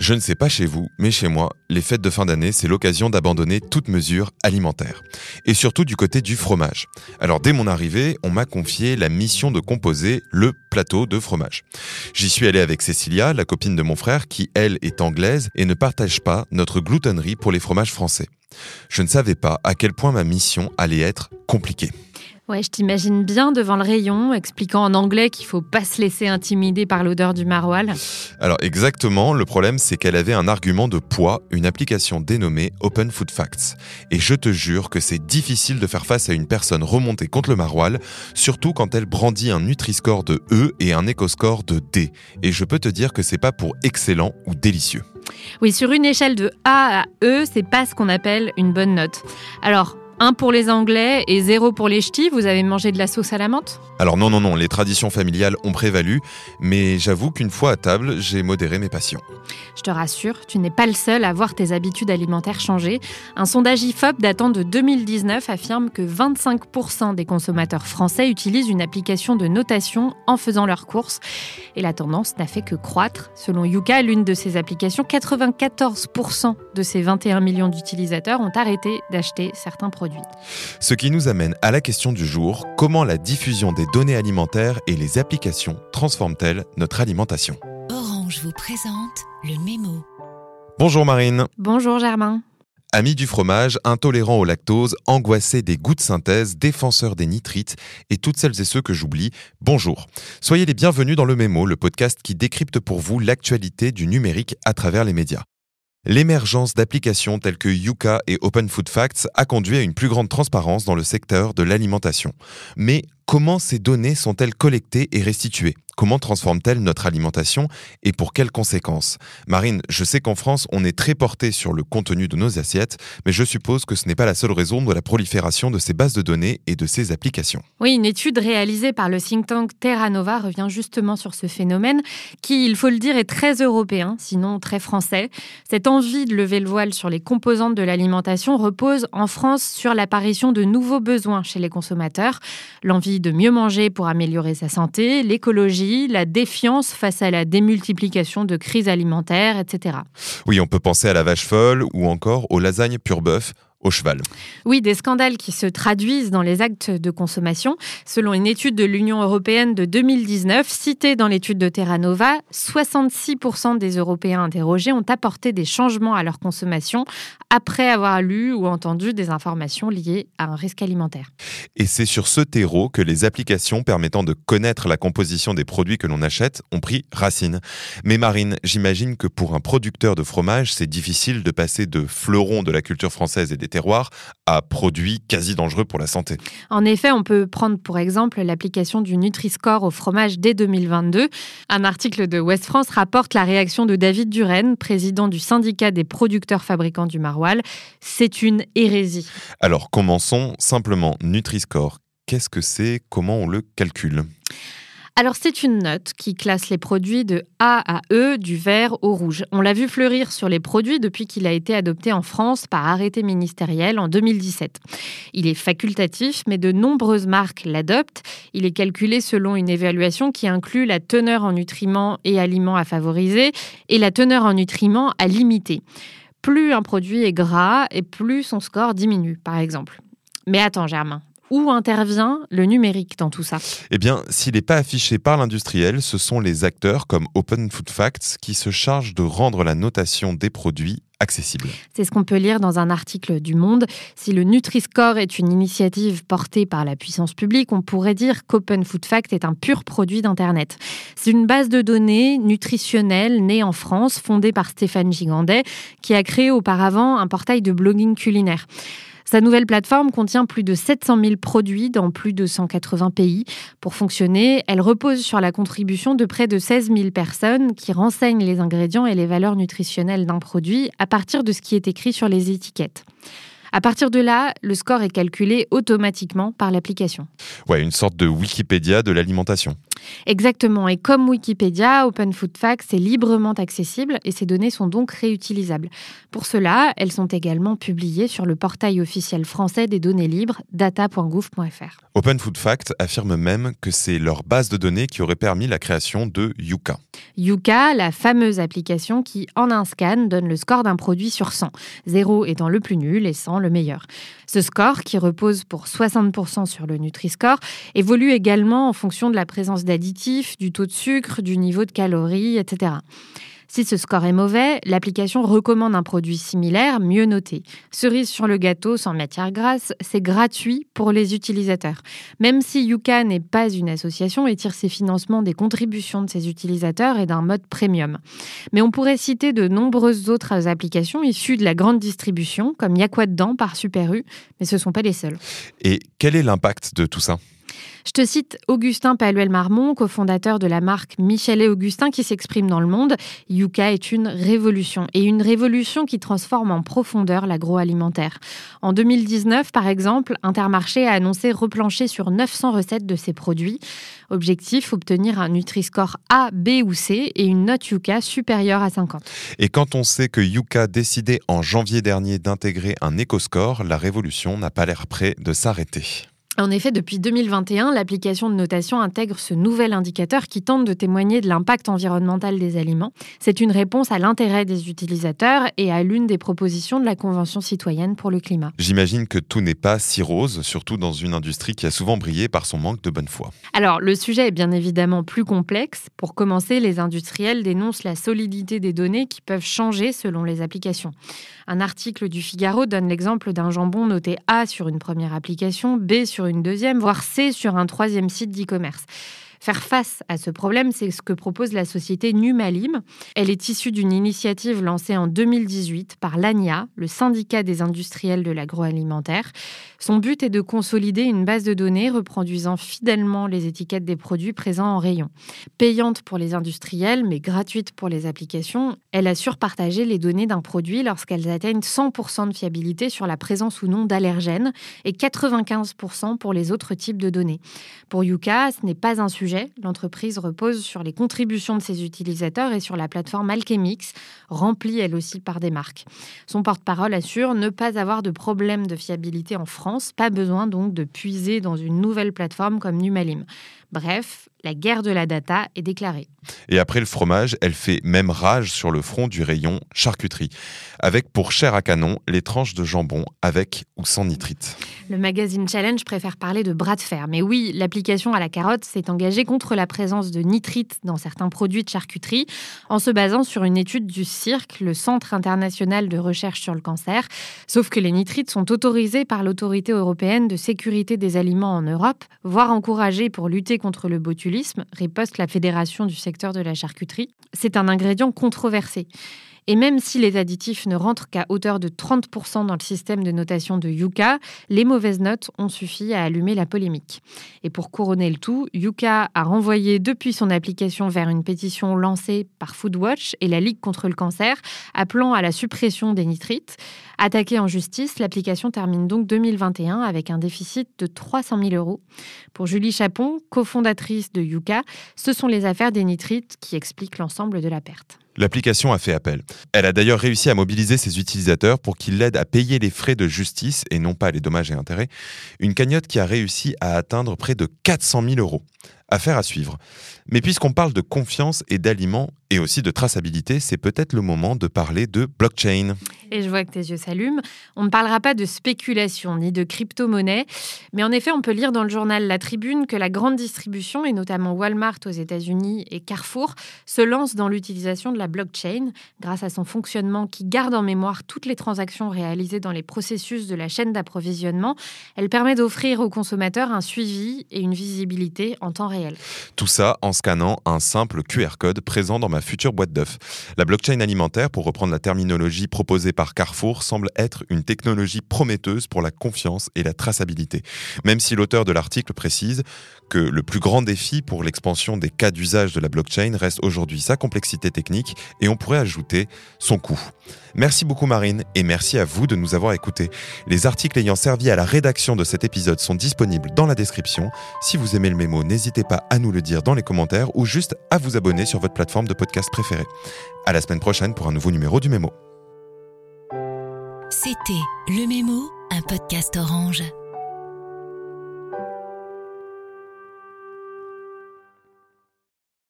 Je ne sais pas chez vous, mais chez moi, les fêtes de fin d'année, c'est l'occasion d'abandonner toute mesure alimentaire. Et surtout du côté du fromage. Alors dès mon arrivée, on m'a confié la mission de composer le plateau de fromage. J'y suis allé avec Cécilia, la copine de mon frère, qui elle est anglaise et ne partage pas notre gloutonnerie pour les fromages français. Je ne savais pas à quel point ma mission allait être compliquée. Ouais, je t'imagine bien devant le rayon, expliquant en anglais qu'il faut pas se laisser intimider par l'odeur du maroilles. Alors exactement, le problème c'est qu'elle avait un argument de poids, une application dénommée Open Food Facts. Et je te jure que c'est difficile de faire face à une personne remontée contre le maroilles, surtout quand elle brandit un Nutri-Score de E et un Eco-Score de D. Et je peux te dire que c'est pas pour excellent ou délicieux. Oui, sur une échelle de A à E, c'est pas ce qu'on appelle une bonne note. Alors, 1 pour les Anglais et 0 pour les ch'tis. Vous avez mangé de la sauce à la menthe? Alors non, non, non, les traditions familiales ont prévalu, mais j'avoue qu'une fois à table, j'ai modéré mes passions. Je te rassure, tu n'es pas le seul à voir tes habitudes alimentaires changer. Un sondage IFOP datant de 2019 affirme que 25% des consommateurs français utilisent une application de notation en faisant leurs courses. Et la tendance n'a fait que croître. Selon Yuka, l'une de ces applications, 94% de ces 21 millions d'utilisateurs ont arrêté d'acheter certains produits. Ce qui nous amène à la question du jour, comment la diffusion des données alimentaires et les applications transforment-elles notre alimentation? Orange vous présente le mémo. Bonjour Marine. Bonjour Germain. Ami du fromage, intolérant au lactose, angoissé des goûts de synthèse, défenseur des nitrites et toutes celles et ceux que j'oublie, bonjour. Soyez les bienvenus dans le Mémo, le podcast qui décrypte pour vous l'actualité du numérique à travers les médias. L'émergence d'applications telles que Yuka et Open Food Facts a conduit à une plus grande transparence dans le secteur de l'alimentation. Mais comment ces données sont-elles collectées et restituées? Comment transforme-t-elle notre alimentation et pour quelles conséquences? Marine, je sais qu'en France, on est très porté sur le contenu de nos assiettes, mais je suppose que ce n'est pas la seule raison de la prolifération de ces bases de données et de ces applications. Oui, une étude réalisée par le think tank Terra Nova revient justement sur ce phénomène qui, il faut le dire, est très européen, sinon très français. Cette envie de lever le voile sur les composantes de l'alimentation repose en France sur l'apparition de nouveaux besoins chez les consommateurs, l'envie de mieux manger pour améliorer sa santé, l'écologie, la défiance face à la démultiplication de crises alimentaires, etc. Oui, on peut penser à la vache folle ou encore aux lasagnes pur bœuf au cheval. Oui, des scandales qui se traduisent dans les actes de consommation. Selon une étude de l'Union européenne de 2019, citée dans l'étude de Terra Nova, 66% des Européens interrogés ont apporté des changements à leur consommation après avoir lu ou entendu des informations liées à un risque alimentaire. Et c'est sur ce terreau que les applications permettant de connaître la composition des produits que l'on achète ont pris racine. Mais Marine, j'imagine que pour un producteur de fromage, c'est difficile de passer de fleurons de la culture française et des terroirs à produits quasi dangereux pour la santé. En effet, on peut prendre pour exemple l'application du Nutri-Score au fromage dès 2022. Un article de West France rapporte la réaction de David Duren, président du syndicat des producteurs fabricants du maroilles. C'est une hérésie. Alors commençons simplement. Nutri-Score, qu'est-ce que c'est? Comment on le calcule? Alors c'est une note qui classe les produits de A à E, du vert au rouge. On l'a vu fleurir sur les produits depuis qu'il a été adopté en France par arrêté ministériel en 2017. Il est facultatif, mais de nombreuses marques l'adoptent. Il est calculé selon une évaluation qui inclut la teneur en nutriments et aliments à favoriser et la teneur en nutriments à limiter. Plus un produit est gras et plus son score diminue, par exemple. Mais attends, Germain, où intervient le numérique dans tout ça? Eh bien, s'il n'est pas affiché par l'industriel, ce sont les acteurs comme Open Food Facts qui se chargent de rendre la notation des produits accessible. C'est ce qu'on peut lire dans un article du Monde. Si le Nutri-Score est une initiative portée par la puissance publique, on pourrait dire qu'Open Food Fact est un pur produit d'Internet. C'est une base de données nutritionnelle née en France, fondée par Stéphane Gigandet, qui a créé auparavant un portail de blogging culinaire. Sa nouvelle plateforme contient plus de 700 000 produits dans plus de 180 pays. Pour fonctionner, elle repose sur la contribution de près de 16 000 personnes qui renseignent les ingrédients et les valeurs nutritionnelles d'un produit à partir de ce qui est écrit sur les étiquettes. À partir de là, le score est calculé automatiquement par l'application. Ouais, une sorte de Wikipédia de l'alimentation. Exactement. Et comme Wikipédia, Open Food Facts est librement accessible et ces données sont donc réutilisables. Pour cela, elles sont également publiées sur le portail officiel français des données libres data.gouv.fr. Open Food Facts affirme même que c'est leur base de données qui aurait permis la création de Yuka. Yuka, la fameuse application qui, en un scan, donne le score d'un produit sur 100, 0 étant le plus nul et 100 le meilleur. Ce score, qui repose pour 60% sur le Nutri-Score, évolue également en fonction de la présence d'additifs, du taux de sucre, du niveau de calories, etc. Si ce score est mauvais, l'application recommande un produit similaire, mieux noté. Cerise sur le gâteau sans matière grasse, c'est gratuit pour les utilisateurs. Même si Yuka n'est pas une association et tire ses financements des contributions de ses utilisateurs et d'un mode premium. Mais on pourrait citer de nombreuses autres applications issues de la grande distribution, comme Y'a quoi par Super U, mais ce ne sont pas les seules. Et quel est l'impact de tout ça? Je te cite Augustin Paluel-Marmont, cofondateur de la marque Michel et Augustin, qui s'exprime dans le monde. Yuka est une révolution, et une révolution qui transforme en profondeur l'agroalimentaire. En 2019, par exemple, Intermarché a annoncé replancher sur 900 recettes de ses produits. Objectif, obtenir un Nutri-Score A, B ou C et une note Yuka supérieure à 50. Et quand on sait que Yuka décidait en janvier dernier d'intégrer un éco-score, la révolution n'a pas l'air près de s'arrêter. En effet, depuis 2021, l'application de notation intègre ce nouvel indicateur qui tente de témoigner de l'impact environnemental des aliments. C'est une réponse à l'intérêt des utilisateurs et à l'une des propositions de la Convention citoyenne pour le climat. J'imagine que tout n'est pas si rose, surtout dans une industrie qui a souvent brillé par son manque de bonne foi. Alors, le sujet est bien évidemment plus complexe. Pour commencer, les industriels dénoncent la solidité des données qui peuvent changer selon les applications. Un article du Figaro donne l'exemple d'un jambon noté A sur une première application, B sur une deuxième, voire C sur un troisième site d'e-commerce. Faire face à ce problème, c'est ce que propose la société Numalim. Elle est issue d'une initiative lancée en 2018 par l'ANIA, le syndicat des industriels de l'agroalimentaire. Son but est de consolider une base de données reproduisant fidèlement les étiquettes des produits présents en rayon. Payante pour les industriels, mais gratuite pour les applications, elle assure partager les données d'un produit lorsqu'elles atteignent 100% de fiabilité sur la présence ou non d'allergènes et 95% pour les autres types de données. Pour Yuka, ce n'est pas un sujet L'entreprise repose sur les contributions de ses utilisateurs et sur la plateforme Alchemix, remplie elle aussi par des marques. Son porte-parole assure ne pas avoir de problème de fiabilité en France, pas besoin donc de puiser dans une nouvelle plateforme comme Numalim. Bref, la guerre de la data est déclarée. Et après le fromage, elle fait même rage sur le front du rayon charcuterie, avec pour chair à canon les tranches de jambon avec ou sans nitrite. Le magazine Challenge préfère parler de bras de fer, mais oui, l'application à la carotte s'est engagée contre la présence de nitrite dans certains produits de charcuterie, en se basant sur une étude du CIRC, le Centre international de recherche sur le cancer. Sauf que les nitrites sont autorisés par l'autorité européenne de sécurité des aliments en Europe, voire encouragés pour lutter contre le botulisme, riposte la Fédération du secteur de la charcuterie. C'est un ingrédient controversé. Et même si les additifs ne rentrent qu'à hauteur de 30% dans le système de notation de Yuka, les mauvaises notes ont suffi à allumer la polémique. Et pour couronner le tout, Yuka a renvoyé depuis son application vers une pétition lancée par Foodwatch et la Ligue contre le cancer, appelant à la suppression des nitrites. Attaquée en justice, l'application termine donc 2021 avec un déficit de 300 000 euros. Pour Julie Chapon, cofondatrice de Yuka, ce sont les affaires des nitrites qui expliquent l'ensemble de la perte. L'application a fait appel. Elle a d'ailleurs réussi à mobiliser ses utilisateurs pour qu'ils l'aident à payer les frais de justice et non pas les dommages et intérêts. Une cagnotte qui a réussi à atteindre près de 400 000 euros. Affaire à suivre. Mais puisqu'on parle de confiance et d'aliments et aussi de traçabilité, c'est peut-être le moment de parler de blockchain. Et je vois que tes yeux s'allument. On ne parlera pas de spéculation ni de crypto-monnaie, mais en effet, on peut lire dans le journal La Tribune que la grande distribution, et notamment Walmart aux États-Unis et Carrefour, se lance dans l'utilisation de la blockchain grâce à son fonctionnement qui garde en mémoire toutes les transactions réalisées dans les processus de la chaîne d'approvisionnement. Elle permet d'offrir aux consommateurs un suivi et une visibilité en temps réel. Tout ça en scannant un simple QR code présent dans ma future boîte d'œufs. La blockchain alimentaire, pour reprendre la terminologie proposée par Carrefour semble être une technologie prometteuse pour la confiance et la traçabilité. Même si l'auteur de l'article précise que le plus grand défi pour l'expansion des cas d'usage de la blockchain reste aujourd'hui sa complexité technique et on pourrait ajouter son coût. Merci beaucoup Marine et merci à vous de nous avoir écoutés. Les articles ayant servi à la rédaction de cet épisode sont disponibles dans la description. Si vous aimez le mémo, n'hésitez pas à nous le dire dans les commentaires ou juste à vous abonner sur votre plateforme de podcast préférée. À la semaine prochaine pour un nouveau numéro du mémo. C'était Le Mémo, un podcast orange.